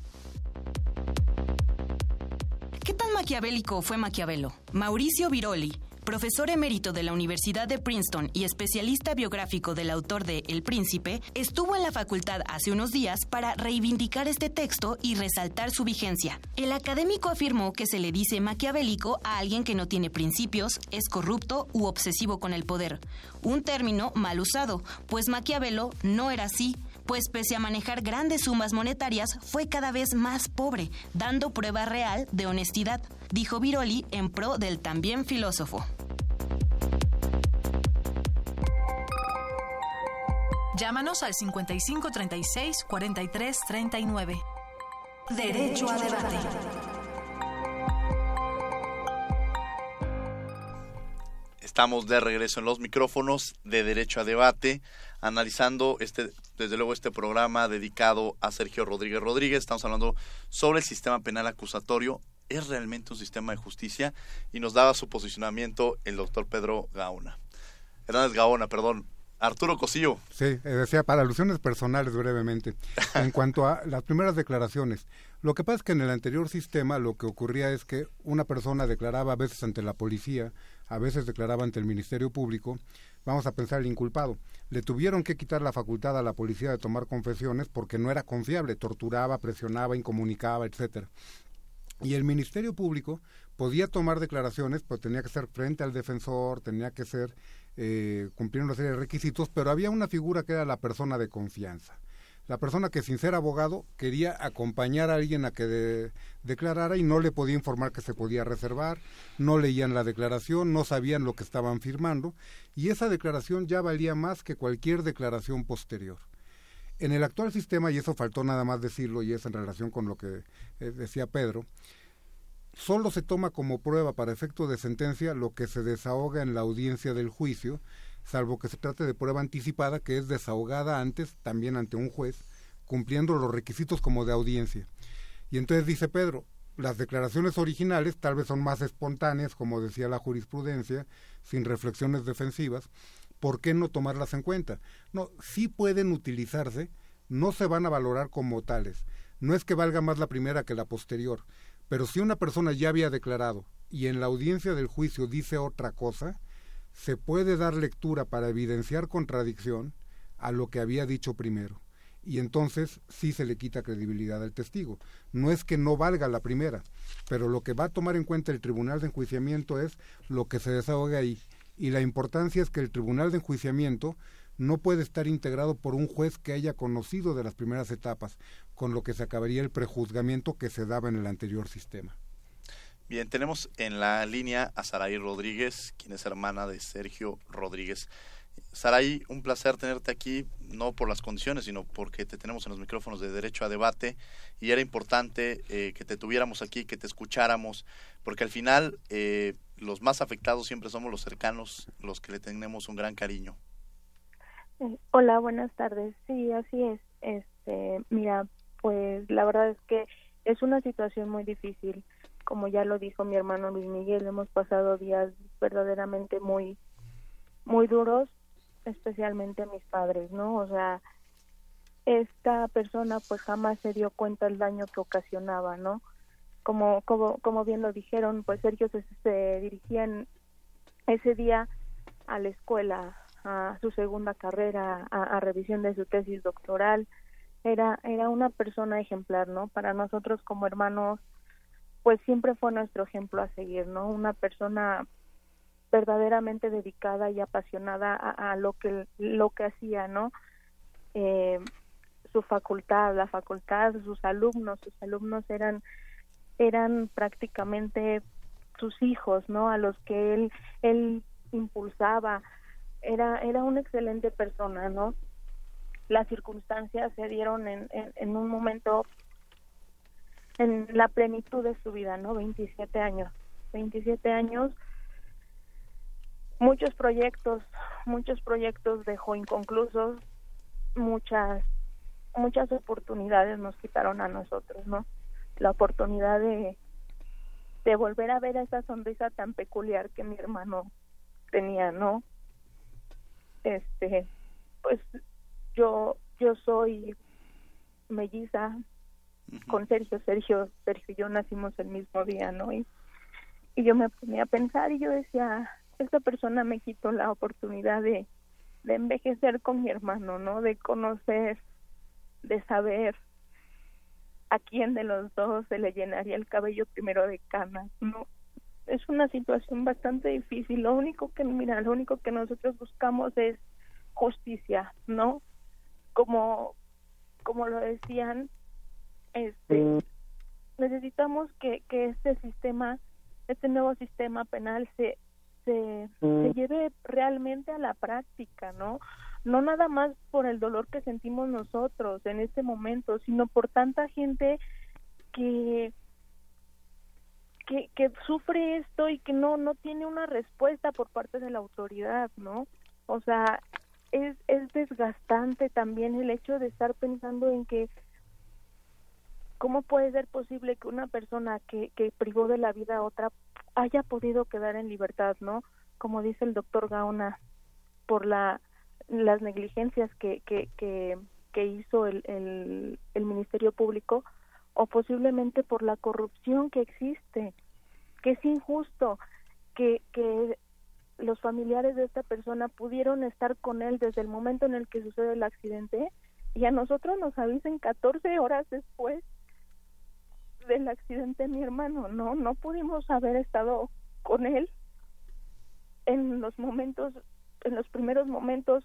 ¿Qué tan maquiavélico fue Maquiavelo? Mauricio Viroli, profesor emérito de la Universidad de Princeton y especialista biográfico del autor de El Príncipe, estuvo en la facultad hace unos días para reivindicar este texto y resaltar su vigencia. El académico afirmó que se le dice maquiavélico a alguien que no tiene principios, es corrupto u obsesivo con el poder. Un término mal usado, pues Maquiavelo no era así pues pese a manejar grandes sumas monetarias, fue cada vez más pobre, dando prueba real de honestidad, dijo Viroli en pro del también filósofo. Llámanos al 5536 4339. Derecho a debate. Estamos de regreso en los micrófonos de Derecho a Debate, analizando este, desde luego este programa dedicado a Sergio Rodríguez Rodríguez. Estamos hablando sobre el sistema penal acusatorio. ¿Es realmente un sistema de justicia? Y nos daba su posicionamiento el doctor Pedro Gaona. Hernández Gaona, perdón. Arturo Cosillo. Sí, eh, decía, para alusiones personales brevemente. En cuanto a las primeras declaraciones, lo que pasa es que en el anterior sistema lo que ocurría es que una persona declaraba a veces ante la policía, a veces declaraba ante el Ministerio Público, vamos a pensar el inculpado. Le tuvieron que quitar la facultad a la policía de tomar confesiones porque no era confiable, torturaba, presionaba, incomunicaba, etcétera. Y el Ministerio Público podía tomar declaraciones, pero tenía que ser frente al defensor, tenía que ser eh, cumplir una serie de requisitos, pero había una figura que era la persona de confianza la persona que sin ser abogado quería acompañar a alguien a que declarara y no le podía informar que se podía reservar, no leían la declaración, no sabían lo que estaban firmando y esa declaración ya valía más que cualquier declaración posterior. En el actual sistema, y eso faltó nada más decirlo, y es en relación con lo que eh, decía Pedro, solo se toma como prueba para efecto de sentencia lo que se desahoga en la audiencia del juicio, salvo que se trate de prueba anticipada que es desahogada antes, también ante un juez, cumpliendo los requisitos como de audiencia. Y entonces dice Pedro, las declaraciones originales tal vez son más espontáneas, como decía la jurisprudencia, sin reflexiones defensivas, ¿por qué no tomarlas en cuenta? No, sí pueden utilizarse, no se van a valorar como tales. No es que valga más la primera que la posterior, pero si una persona ya había declarado y en la audiencia del juicio dice otra cosa, se puede dar lectura para evidenciar contradicción a lo que había dicho primero. Y entonces sí se le quita credibilidad al testigo. No es que no valga la primera, pero lo que va a tomar en cuenta el tribunal de enjuiciamiento es lo que se desahoga ahí. Y la importancia es que el tribunal de enjuiciamiento no puede estar integrado por un juez que haya conocido de las primeras etapas, con lo que se acabaría el prejuzgamiento que se daba en el anterior sistema. Bien, tenemos en la línea a Saraí Rodríguez, quien es hermana de Sergio Rodríguez. Saraí, un placer tenerte aquí, no por las condiciones, sino porque te tenemos en los micrófonos de Derecho a Debate y era importante eh, que te tuviéramos aquí, que te escucháramos, porque al final eh, los más afectados siempre somos los cercanos, los que le tenemos un gran cariño. Eh, hola, buenas tardes. Sí, así es. Este, mira, pues la verdad es que es una situación muy difícil como ya lo dijo mi hermano Luis Miguel, hemos pasado días verdaderamente muy, muy duros, especialmente a mis padres, ¿no? O sea, esta persona pues jamás se dio cuenta del daño que ocasionaba, ¿no? Como, como, como bien lo dijeron, pues Sergio se, se dirigían ese día a la escuela, a su segunda carrera, a, a, revisión de su tesis doctoral. Era, era una persona ejemplar, ¿no? Para nosotros como hermanos pues siempre fue nuestro ejemplo a seguir, ¿no? Una persona verdaderamente dedicada y apasionada a, lo que lo que hacía, ¿no? Eh, su facultad, la facultad, sus alumnos, sus alumnos eran eran prácticamente sus hijos, ¿no? A los que él él impulsaba. Era era una excelente persona, ¿no? Las circunstancias se dieron en, en un momento en la plenitud de su vida, ¿no? 27 años. 27 años, muchos proyectos, muchos proyectos dejó inconclusos, muchas muchas oportunidades nos quitaron a nosotros, ¿no? La oportunidad de de volver a ver esa sonrisa tan peculiar que mi hermano tenía, ¿no? Este, pues yo yo soy melliza, con Sergio, Sergio, Sergio y yo nacimos el mismo día, ¿no? Y, y yo me ponía a pensar y yo decía, esta persona me quitó la oportunidad de, de envejecer con mi hermano, ¿no? De conocer, de saber a quién de los dos se le llenaría el cabello primero de canas, ¿no? Es una situación bastante difícil. Lo único que, mira, lo único que nosotros buscamos es justicia, ¿no? Como, como lo decían, este necesitamos que, que este sistema este nuevo sistema penal se se, se lleve realmente a la práctica no no nada más por el dolor que sentimos nosotros en este momento sino por tanta gente que que, que sufre esto y que no no tiene una respuesta por parte de la autoridad no o sea es es desgastante también el hecho de estar pensando en que ¿Cómo puede ser posible que una persona que, que privó de la vida a otra haya podido quedar en libertad, no? Como dice el doctor Gaona, por la las negligencias que, que, que, hizo el, el, el Ministerio Público o posiblemente por la corrupción que existe, que es injusto que, que los familiares de esta persona pudieron estar con él desde el momento en el que sucede el accidente y a nosotros nos avisen 14 horas después del accidente de mi hermano, no, no pudimos haber estado con él en los momentos, en los primeros momentos.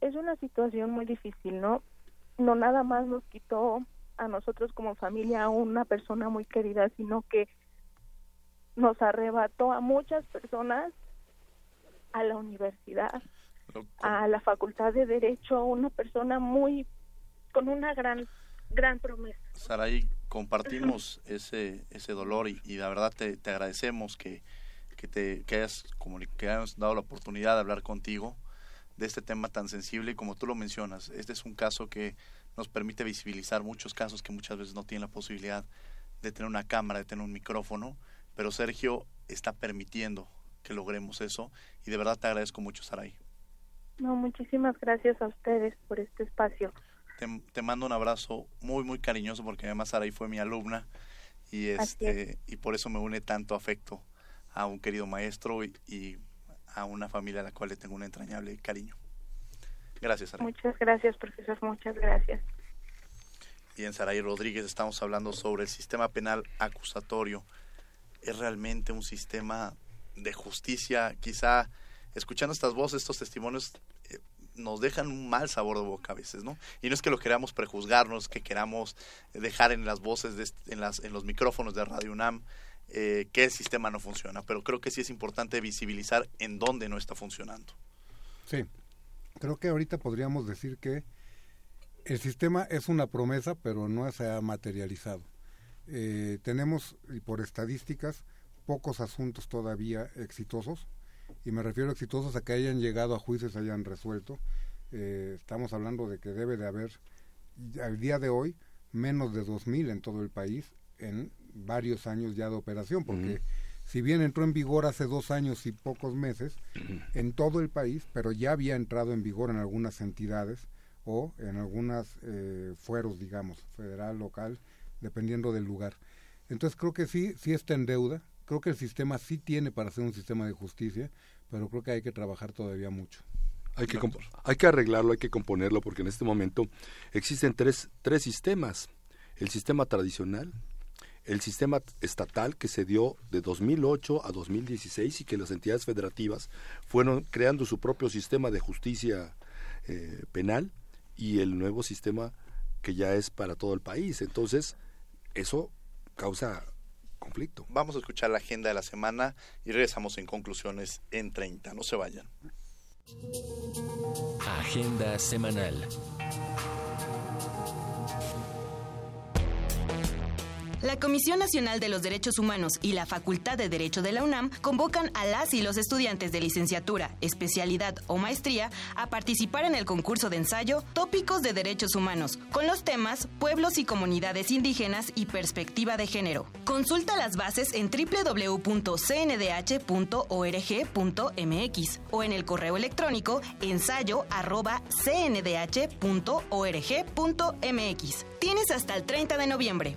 Es una situación muy difícil, ¿no? No nada más nos quitó a nosotros como familia a una persona muy querida, sino que nos arrebató a muchas personas a la universidad, a la facultad de derecho, una persona muy con una gran, gran promesa. Saray, compartimos ese, ese dolor y, y la verdad te, te agradecemos que, que, te, que, hayas, que hayas dado la oportunidad de hablar contigo de este tema tan sensible y como tú lo mencionas, este es un caso que nos permite visibilizar muchos casos que muchas veces no tienen la posibilidad de tener una cámara, de tener un micrófono, pero Sergio está permitiendo que logremos eso y de verdad te agradezco mucho estar ahí. No, muchísimas gracias a ustedes por este espacio. Te, te mando un abrazo muy muy cariñoso porque además Saraí fue mi alumna y este y por eso me une tanto afecto a un querido maestro y, y a una familia a la cual le tengo un entrañable cariño. Gracias, Saray. Muchas gracias, profesor, muchas gracias. Y en Saray Rodríguez estamos hablando sobre el sistema penal acusatorio. Es realmente un sistema de justicia, quizá escuchando estas voces, estos testimonios, nos dejan un mal sabor de boca a veces, ¿no? Y no es que lo queramos prejuzgarnos, que queramos dejar en las voces, de, en, las, en los micrófonos de Radio UNAM, eh, que el sistema no funciona, pero creo que sí es importante visibilizar en dónde no está funcionando. Sí, creo que ahorita podríamos decir que el sistema es una promesa, pero no se ha materializado. Eh, tenemos, por estadísticas, pocos asuntos todavía exitosos, y me refiero a exitosos a que hayan llegado a juicios, hayan resuelto. Eh, estamos hablando de que debe de haber, al día de hoy, menos de 2.000 en todo el país en varios años ya de operación, porque si bien entró en vigor hace dos años y pocos meses en todo el país, pero ya había entrado en vigor en algunas entidades o en algunos eh, fueros, digamos, federal, local, dependiendo del lugar. Entonces creo que sí, sí está en deuda, creo que el sistema sí tiene para ser un sistema de justicia, pero creo que hay que trabajar todavía mucho. Hay que, hay que arreglarlo, hay que componerlo, porque en este momento existen tres, tres sistemas. El sistema tradicional, el sistema estatal que se dio de 2008 a 2016 y que las entidades federativas fueron creando su propio sistema de justicia eh, penal y el nuevo sistema que ya es para todo el país. Entonces, eso causa conflicto. Vamos a escuchar la agenda de la semana y regresamos en conclusiones en 30. No se vayan. Agenda semanal. La Comisión Nacional de los Derechos Humanos y la Facultad de Derecho de la UNAM convocan a las y los estudiantes de licenciatura, especialidad o maestría a participar en el concurso de ensayo Tópicos de Derechos Humanos, con los temas Pueblos y Comunidades Indígenas y Perspectiva de Género. Consulta las bases en www.cndh.org.mx o en el correo electrónico ensayo.cndh.org.mx. Tienes hasta el 30 de noviembre.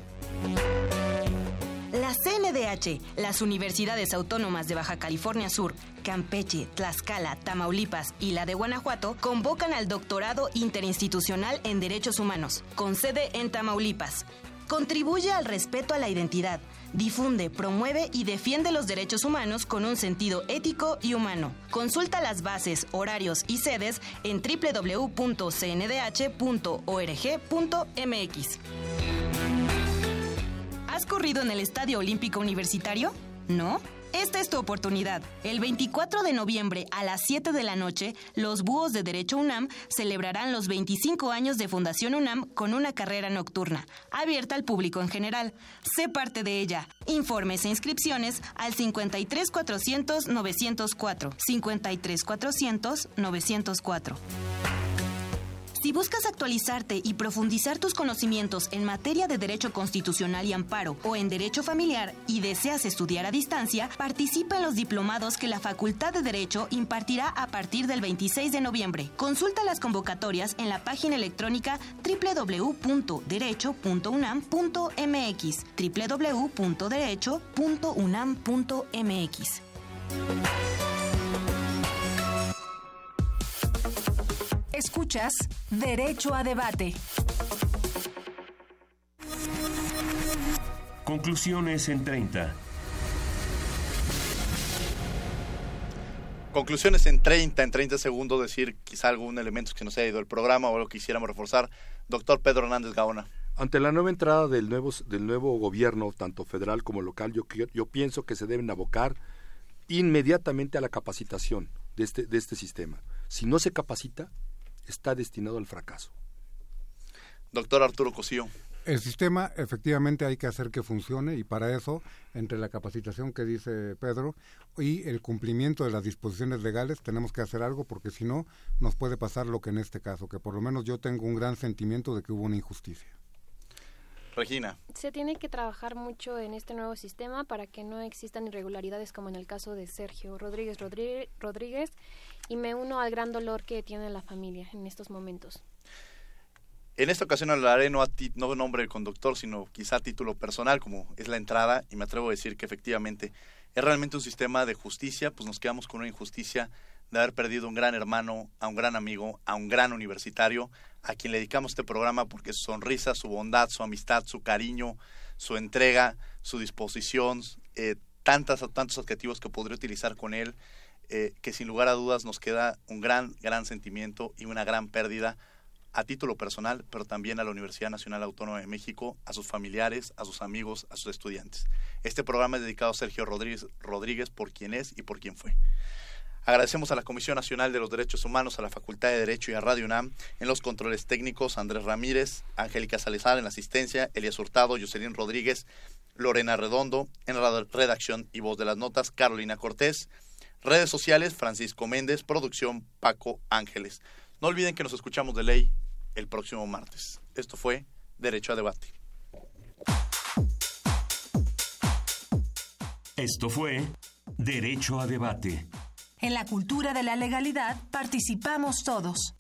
La CNDH, las Universidades Autónomas de Baja California Sur, Campeche, Tlaxcala, Tamaulipas y la de Guanajuato convocan al doctorado interinstitucional en Derechos Humanos, con sede en Tamaulipas. Contribuye al respeto a la identidad, difunde, promueve y defiende los derechos humanos con un sentido ético y humano. Consulta las bases, horarios y sedes en www.cndh.org.mx. ¿Has corrido en el Estadio Olímpico Universitario? ¿No? Esta es tu oportunidad. El 24 de noviembre a las 7 de la noche, los Búhos de Derecho UNAM celebrarán los 25 años de Fundación UNAM con una carrera nocturna, abierta al público en general. Sé parte de ella. Informes e inscripciones al 53 400 904. 53 400 904. Si buscas actualizarte y profundizar tus conocimientos en materia de derecho constitucional y amparo o en derecho familiar y deseas estudiar a distancia, participa en los diplomados que la Facultad de Derecho impartirá a partir del 26 de noviembre. Consulta las convocatorias en la página electrónica www.derecho.unam.mx www.derecho.unam.mx Escuchas Derecho a Debate. Conclusiones en 30. Conclusiones en 30, en 30 segundos, decir quizá algún elemento que nos haya ido el programa o algo que quisiéramos reforzar. Doctor Pedro Hernández Gaona. Ante la nueva entrada del nuevo, del nuevo gobierno, tanto federal como local, yo, yo pienso que se deben abocar inmediatamente a la capacitación de este, de este sistema. Si no se capacita, está destinado al fracaso. Doctor Arturo Cosío. El sistema efectivamente hay que hacer que funcione y para eso, entre la capacitación que dice Pedro y el cumplimiento de las disposiciones legales, tenemos que hacer algo porque si no, nos puede pasar lo que en este caso, que por lo menos yo tengo un gran sentimiento de que hubo una injusticia. Regina. Se tiene que trabajar mucho en este nuevo sistema para que no existan irregularidades como en el caso de Sergio Rodríguez Rodríguez y me uno al gran dolor que tiene la familia en estos momentos. En esta ocasión hablaré no, a no nombre del conductor, sino quizá a título personal, como es la entrada, y me atrevo a decir que efectivamente es realmente un sistema de justicia, pues nos quedamos con una injusticia de haber perdido un gran hermano, a un gran amigo, a un gran universitario, a quien le dedicamos este programa porque su sonrisa, su bondad, su amistad, su cariño, su entrega, su disposición, eh, tantas, tantos adjetivos que podría utilizar con él, eh, que sin lugar a dudas nos queda un gran, gran sentimiento y una gran pérdida a título personal, pero también a la Universidad Nacional Autónoma de México, a sus familiares, a sus amigos, a sus estudiantes. Este programa es dedicado a Sergio Rodríguez, Rodríguez por quien es y por quien fue. Agradecemos a la Comisión Nacional de los Derechos Humanos, a la Facultad de Derecho y a Radio UNAM en los controles técnicos, Andrés Ramírez, Angélica Salazar en la asistencia, Elías Hurtado, Jocelyn Rodríguez, Lorena Redondo en la redacción y voz de las notas, Carolina Cortés, redes sociales, Francisco Méndez, producción, Paco Ángeles. No olviden que nos escuchamos de ley el próximo martes. Esto fue Derecho a Debate. Esto fue Derecho a Debate. En la cultura de la legalidad participamos todos.